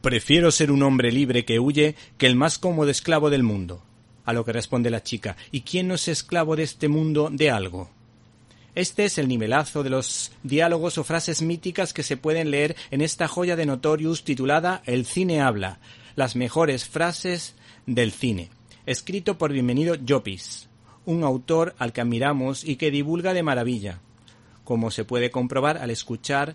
Prefiero ser un hombre libre que huye que el más cómodo esclavo del mundo. A lo que responde la chica, ¿y quién no es esclavo de este mundo de algo? Este es el nivelazo de los diálogos o frases míticas que se pueden leer en esta joya de Notorious titulada El cine habla, las mejores frases del cine, escrito por Bienvenido Llopis, un autor al que admiramos y que divulga de maravilla, como se puede comprobar al escuchar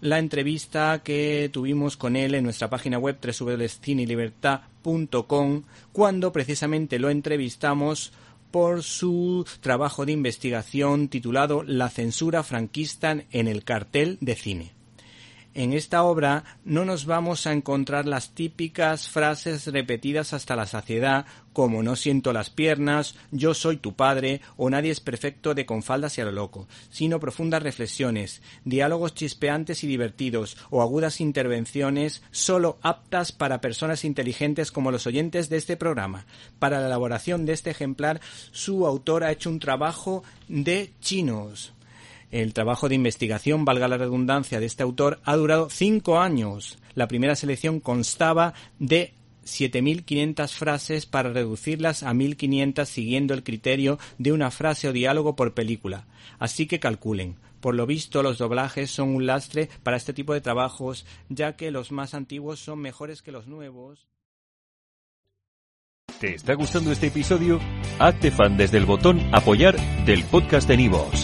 la entrevista que tuvimos con él en nuestra página web www.cinelibertad.com cuando precisamente lo entrevistamos por su trabajo de investigación titulado La censura franquista en el cartel de cine. En esta obra no nos vamos a encontrar las típicas frases repetidas hasta la saciedad como no siento las piernas, yo soy tu padre o nadie es perfecto de con faldas y a lo loco, sino profundas reflexiones, diálogos chispeantes y divertidos o agudas intervenciones solo aptas para personas inteligentes como los oyentes de este programa. Para la elaboración de este ejemplar, su autor ha hecho un trabajo de chinos el trabajo de investigación, valga la redundancia, de este autor ha durado cinco años. La primera selección constaba de 7.500 frases para reducirlas a 1.500 siguiendo el criterio de una frase o diálogo por película. Así que calculen. Por lo visto, los doblajes son un lastre para este tipo de trabajos, ya que los más antiguos son mejores que los nuevos. ¿Te está gustando este episodio? Hazte fan desde el botón Apoyar del podcast de Nivos.